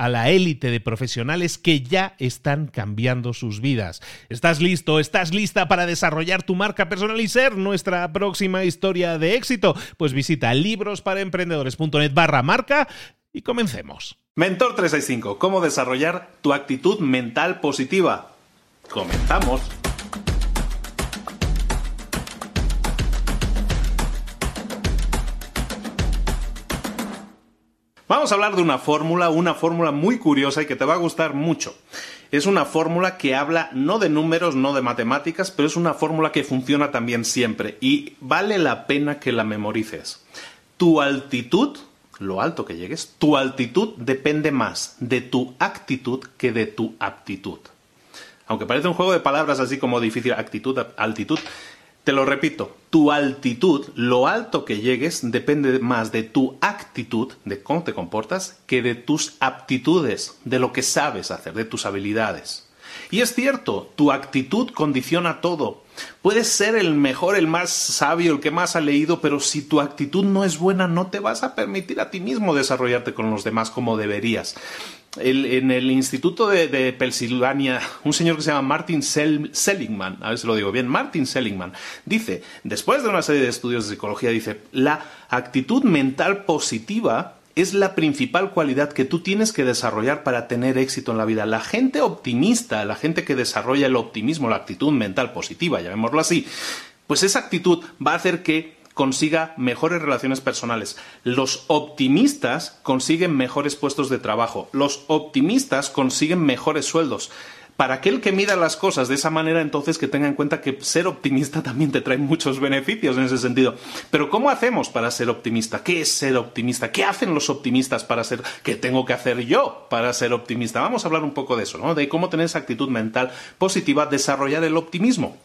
a la élite de profesionales que ya están cambiando sus vidas. ¿Estás listo? ¿Estás lista para desarrollar tu marca personal y ser nuestra próxima historia de éxito? Pues visita librosparaemprendedores.net barra marca y comencemos. Mentor 365, ¿cómo desarrollar tu actitud mental positiva? Comenzamos. Vamos a hablar de una fórmula, una fórmula muy curiosa y que te va a gustar mucho. Es una fórmula que habla no de números, no de matemáticas, pero es una fórmula que funciona también siempre y vale la pena que la memorices. Tu altitud, lo alto que llegues, tu altitud depende más de tu actitud que de tu aptitud. Aunque parece un juego de palabras así como difícil, actitud, altitud, te lo repito, tu altitud, lo alto que llegues, depende más de tu actitud, de cómo te comportas, que de tus aptitudes, de lo que sabes hacer, de tus habilidades. Y es cierto, tu actitud condiciona todo. Puedes ser el mejor, el más sabio, el que más ha leído, pero si tu actitud no es buena, no te vas a permitir a ti mismo desarrollarte con los demás como deberías en el Instituto de, Pensilvania, un señor que se llama Martin Seligman, a ver si lo digo bien, Martin Seligman, dice, después de una serie de estudios de psicología, dice, la actitud mental positiva es la principal cualidad que tú tienes que desarrollar para tener éxito en la vida. La gente optimista, la gente que desarrolla el optimismo, la actitud mental positiva, llamémoslo así, pues esa actitud va a hacer que consiga mejores relaciones personales. Los optimistas consiguen mejores puestos de trabajo. Los optimistas consiguen mejores sueldos. Para aquel que mida las cosas de esa manera, entonces que tenga en cuenta que ser optimista también te trae muchos beneficios en ese sentido. Pero ¿cómo hacemos para ser optimista? ¿Qué es ser optimista? ¿Qué hacen los optimistas para ser? ¿Qué tengo que hacer yo para ser optimista? Vamos a hablar un poco de eso, ¿no? De cómo tener esa actitud mental positiva, desarrollar el optimismo.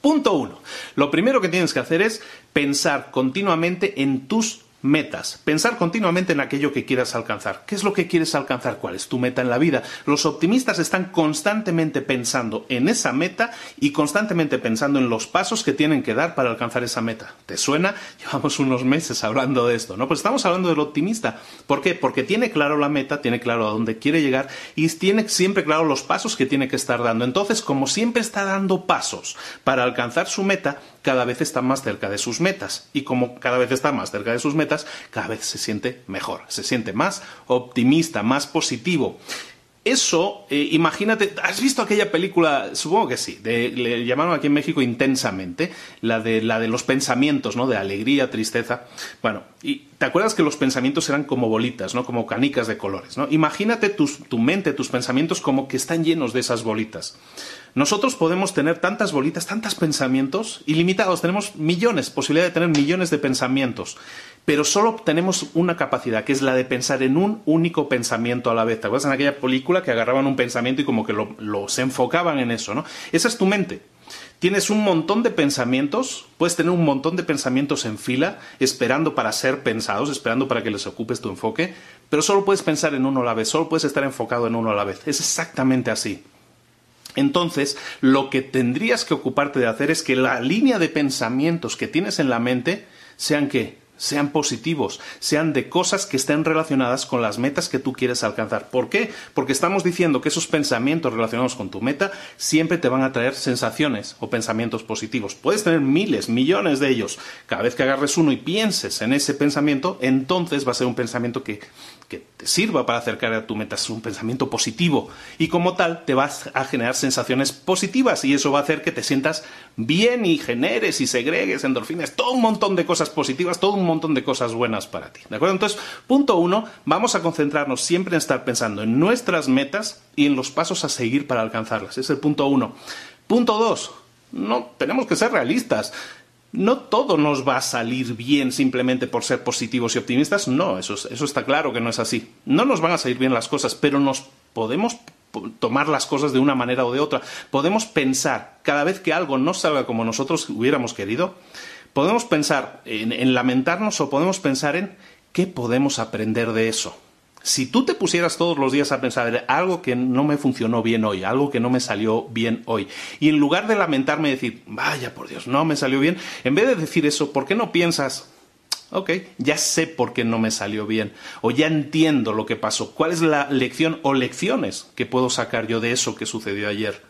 Punto uno. Lo primero que tienes que hacer es pensar continuamente en tus metas. Pensar continuamente en aquello que quieras alcanzar. ¿Qué es lo que quieres alcanzar? ¿Cuál es tu meta en la vida? Los optimistas están constantemente pensando en esa meta y constantemente pensando en los pasos que tienen que dar para alcanzar esa meta. ¿Te suena? Llevamos unos meses hablando de esto, ¿no? Pues estamos hablando del optimista. ¿Por qué? Porque tiene claro la meta, tiene claro a dónde quiere llegar y tiene siempre claro los pasos que tiene que estar dando. Entonces, como siempre está dando pasos para alcanzar su meta, cada vez está más cerca de sus metas. Y como cada vez está más cerca de sus metas, cada vez se siente mejor, se siente más optimista, más positivo. Eso, eh, imagínate, ¿has visto aquella película? Supongo que sí, le llamaron aquí en México intensamente, la de, la de los pensamientos, ¿no? De alegría, tristeza. Bueno, y te acuerdas que los pensamientos eran como bolitas, ¿no? Como canicas de colores, ¿no? Imagínate tu mente, tus pensamientos como que están llenos de esas bolitas. Nosotros podemos tener tantas bolitas, tantos pensamientos ilimitados, tenemos millones, posibilidad de tener millones de pensamientos, pero solo tenemos una capacidad, que es la de pensar en un único pensamiento a la vez. ¿Te acuerdas en aquella película que agarraban un pensamiento y como que lo, se enfocaban en eso, ¿no? Esa es tu mente. Tienes un montón de pensamientos, puedes tener un montón de pensamientos en fila, esperando para ser pensados, esperando para que les ocupes tu enfoque, pero solo puedes pensar en uno a la vez, solo puedes estar enfocado en uno a la vez. Es exactamente así. Entonces, lo que tendrías que ocuparte de hacer es que la línea de pensamientos que tienes en la mente sean que sean positivos, sean de cosas que estén relacionadas con las metas que tú quieres alcanzar. ¿Por qué? Porque estamos diciendo que esos pensamientos relacionados con tu meta siempre te van a traer sensaciones o pensamientos positivos. Puedes tener miles, millones de ellos. Cada vez que agarres uno y pienses en ese pensamiento, entonces va a ser un pensamiento que que te sirva para acercar a tu meta, es un pensamiento positivo y como tal te vas a generar sensaciones positivas y eso va a hacer que te sientas bien y generes y segregues endorfinas, todo un montón de cosas positivas, todo un montón de cosas buenas para ti. ¿De acuerdo? Entonces, punto uno, vamos a concentrarnos siempre en estar pensando en nuestras metas y en los pasos a seguir para alcanzarlas. Es el punto uno. Punto dos, no tenemos que ser realistas no todo nos va a salir bien simplemente por ser positivos y optimistas. No, eso, eso está claro que no es así. No nos van a salir bien las cosas, pero nos podemos tomar las cosas de una manera o de otra. Podemos pensar, cada vez que algo no salga como nosotros hubiéramos querido, podemos pensar en lamentarnos o podemos pensar en qué podemos aprender de eso si tú te pusieras todos los días a pensar algo que no me funcionó bien hoy, algo que no me salió bien hoy, y en lugar de lamentarme y decir, vaya por Dios, no me salió bien, en vez de decir eso, ¿por qué no piensas, ok, ya sé por qué no me salió bien, o ya entiendo lo que pasó, cuál es la lección o lecciones que puedo sacar yo de eso que sucedió ayer?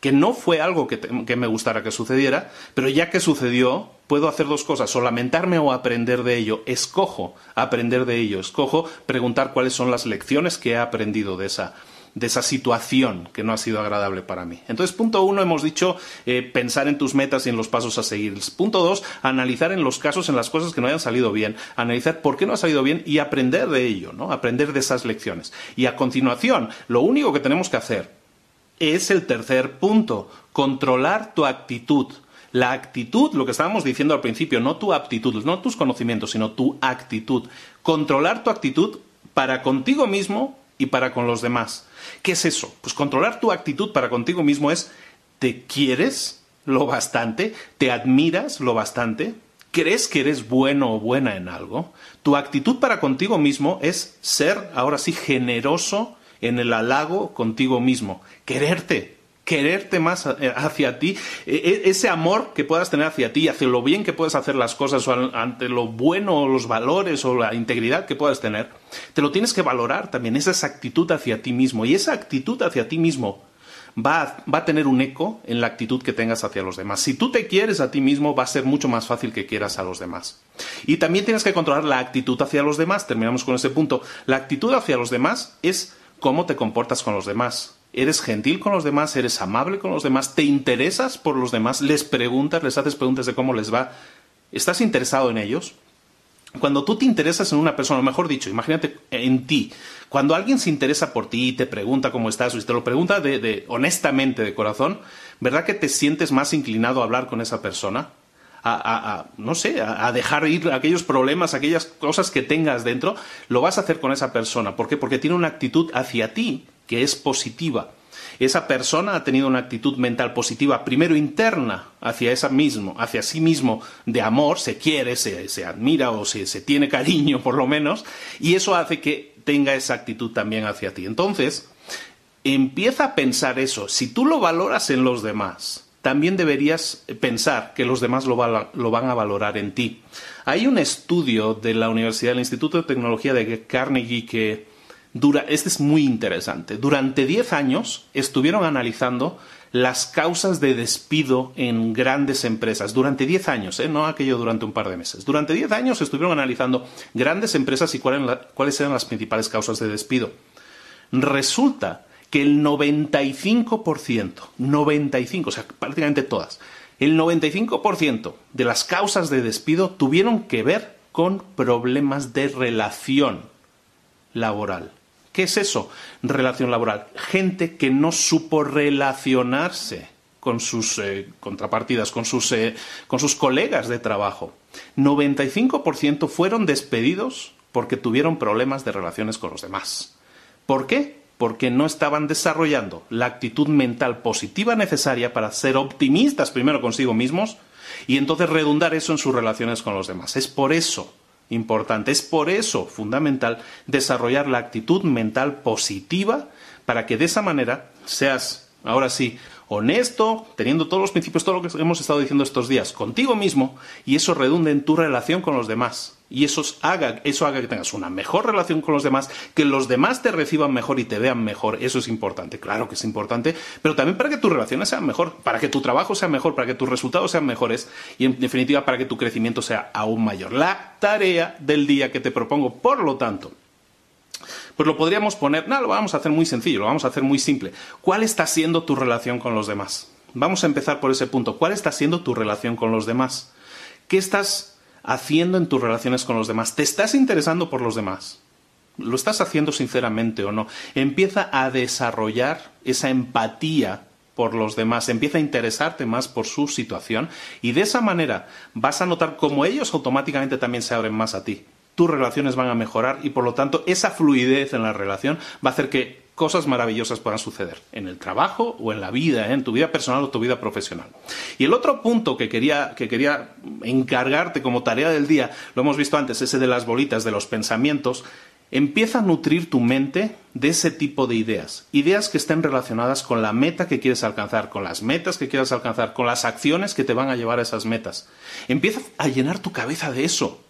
Que no fue algo que, me gustara que sucediera, pero ya que sucedió, puedo hacer dos cosas, o lamentarme o aprender de ello. Escojo aprender de ello, escojo preguntar cuáles son las lecciones que he aprendido de esa, de esa situación que no ha sido agradable para mí. Entonces, punto uno, hemos dicho eh, pensar en tus metas y en los pasos a seguir. Punto dos, analizar en los casos, en las cosas que no hayan salido bien, analizar por qué no ha salido bien y aprender de ello, ¿no? Aprender de esas lecciones. Y a continuación, lo único que tenemos que hacer es el tercer punto, controlar tu actitud. La actitud, lo que estábamos diciendo al principio, no tu aptitud, no tus conocimientos, sino tu actitud. Controlar tu actitud para contigo mismo y para con los demás. ¿Qué es eso? Pues controlar tu actitud para contigo mismo es, ¿te quieres lo bastante? ¿Te admiras lo bastante? ¿Crees que eres bueno o buena en algo? Tu actitud para contigo mismo es ser, ahora sí, generoso en el halago contigo mismo, quererte, quererte más eh, hacia ti, e, e, ese amor que puedas tener hacia ti, hacia lo bien que puedes hacer las cosas, o ante lo bueno, o los valores, o la integridad que puedas tener, te lo tienes que valorar también, esa actitud hacia ti mismo. Y esa actitud hacia ti mismo va va a, tener un eco en la actitud que tengas hacia los demás. Si tú te quieres a ti mismo, va a ser mucho más fácil que quieras a los demás. Y también tienes que controlar la actitud hacia los demás. Terminamos con ese punto. La actitud hacia los demás es cómo te comportas con los demás. ¿Eres gentil con los demás? ¿Eres amable con los demás? ¿Te interesas por los demás? ¿Les preguntas? ¿Les haces preguntas de cómo les va? ¿Estás interesado en ellos? Cuando tú te interesas en una persona, o mejor dicho, imagínate en ti, cuando alguien se interesa por ti y te pregunta cómo estás, o te lo pregunta de, honestamente, de corazón, ¿verdad que te sientes más inclinado a hablar con esa persona? A, no sé, a, dejar ir aquellos problemas, aquellas cosas que tengas dentro, lo vas a hacer con esa persona. ¿Por qué? Porque tiene una actitud hacia ti que es positiva. Esa persona ha tenido una actitud mental positiva, primero interna, hacia esa mismo, hacia sí mismo, de amor, se quiere, se, se admira o se, se tiene cariño, por lo menos, y eso hace que tenga esa actitud también hacia ti. Entonces, empieza a pensar eso. Si tú lo valoras en los demás, también deberías pensar que los demás lo, van a valorar en ti. Hay un estudio de la Universidad del Instituto de Tecnología de Carnegie que dura, este es muy interesante. Durante 10 años estuvieron analizando las causas de despido en grandes empresas. Durante 10 años, ¿eh? no aquello durante un par de meses. Durante 10 años estuvieron analizando grandes empresas y cuáles eran las principales causas de despido. Resulta que el 95%, 95, o sea, prácticamente todas, el 95% de las causas de despido tuvieron que ver con problemas de relación laboral. ¿Qué es eso? Relación laboral. Gente que no supo relacionarse con sus eh, contrapartidas, con sus, eh, con sus colegas de trabajo. 95% fueron despedidos porque tuvieron problemas de relaciones con los demás. ¿Por qué? Porque no estaban desarrollando la actitud mental positiva necesaria para ser optimistas primero consigo mismos y entonces redundar eso en sus relaciones con los demás. Es por eso importante, es por eso fundamental desarrollar la actitud mental positiva para que de esa manera seas, ahora sí, honesto, teniendo todos los principios, todo lo que hemos estado diciendo estos días, contigo mismo, y eso redunde en tu relación con los demás. Y eso haga, eso haga que tengas una mejor relación con los demás, que los demás te reciban mejor y te vean mejor. Eso es importante, claro que es importante, pero también para que tus relaciones sean mejor, para que tu trabajo sea mejor, para que tus resultados sean mejores y en definitiva para que tu crecimiento sea aún mayor. La tarea del día que te propongo, por lo tanto, pues lo podríamos poner, no, lo vamos a hacer muy sencillo, lo vamos a hacer muy simple. ¿Cuál está siendo tu relación con los demás? Vamos a empezar por ese punto. ¿Cuál está siendo tu relación con los demás? ¿Qué estás haciendo en tus relaciones con los demás? ¿Te estás interesando por los demás? ¿Lo estás haciendo sinceramente o no? Empieza a desarrollar esa empatía por los demás, empieza a interesarte más por su situación y de esa manera vas a notar cómo ellos automáticamente también se abren más a ti tus relaciones van a mejorar y por lo tanto esa fluidez en la relación va a hacer que cosas maravillosas puedan suceder en el trabajo o en la vida, ¿eh? en tu vida personal o tu vida profesional. Y el otro punto que quería, que quería encargarte como tarea del día, lo hemos visto antes, ese de las bolitas, de los pensamientos, empieza a nutrir tu mente de ese tipo de ideas. Ideas que estén relacionadas con la meta que quieres alcanzar, con las metas que quieres alcanzar, con las acciones que te van a llevar a esas metas. Empieza a llenar tu cabeza de eso.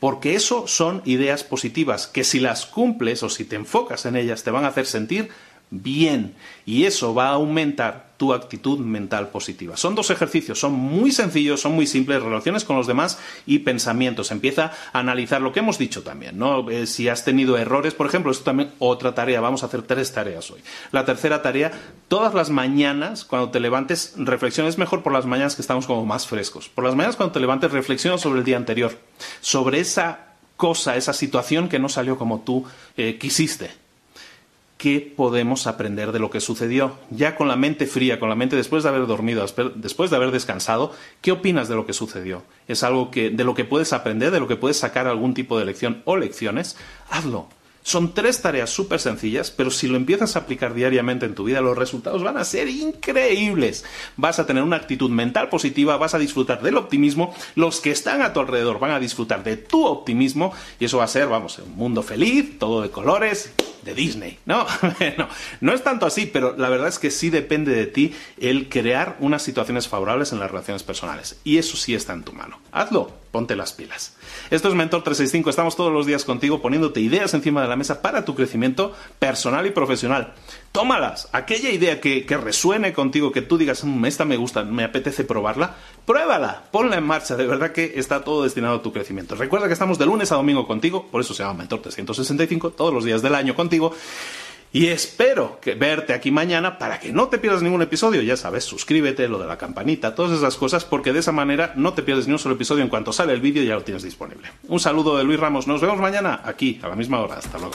Porque eso son ideas positivas que si las cumples o si te enfocas en ellas te van a hacer sentir bien. Y eso va a aumentar tu actitud mental positiva. Son dos ejercicios, son muy sencillos, son muy simples, relaciones con los demás y pensamientos. Empieza a analizar lo que hemos dicho también, ¿no? Eh, si has tenido errores, por ejemplo, esto también otra tarea, vamos a hacer tres tareas hoy. La tercera tarea, todas las mañanas cuando te levantes, reflexiones mejor por las mañanas que estamos como más frescos. Por las mañanas cuando te levantes, reflexiona sobre el día anterior, sobre esa cosa, esa situación que no salió como tú eh, quisiste qué podemos aprender de lo que sucedió. Ya con la mente fría, con la mente después de haber dormido, después de haber descansado, ¿qué opinas de lo que sucedió? ¿Es algo que, de lo que puedes aprender, de lo que puedes sacar algún tipo de lección o lecciones? Hazlo. Son tres tareas súper sencillas, pero si lo empiezas a aplicar diariamente en tu vida, los resultados van a ser increíbles. Vas a tener una actitud mental positiva, vas a disfrutar del optimismo, los que están a tu alrededor van a disfrutar de tu optimismo y eso va a ser, vamos, un mundo feliz, todo de colores, de Disney. No, no, no es tanto así, pero la verdad es que sí depende de ti el crear unas situaciones favorables en las relaciones personales. Y eso sí está en tu mano. Hazlo, ponte las pilas. Esto es Mentor 365, estamos todos los días contigo poniéndote ideas encima de la mesa para tu crecimiento personal y profesional. Tómalas, aquella idea que, resuene contigo, que tú digas, mm, esta me gusta, me apetece probarla, pruébala, ponla en marcha, de verdad que está todo destinado a tu crecimiento. Recuerda que estamos de lunes a domingo contigo, por eso se llama Mentor 365, todos los días del año contigo. Y espero que verte aquí mañana para que no te pierdas ningún episodio. Ya sabes, suscríbete, lo de la campanita, todas esas cosas, porque de esa manera no te pierdes ni un solo episodio en cuanto sale el vídeo ya lo tienes disponible. Un saludo de Luis Ramos. Nos vemos mañana aquí a la misma hora. Hasta luego.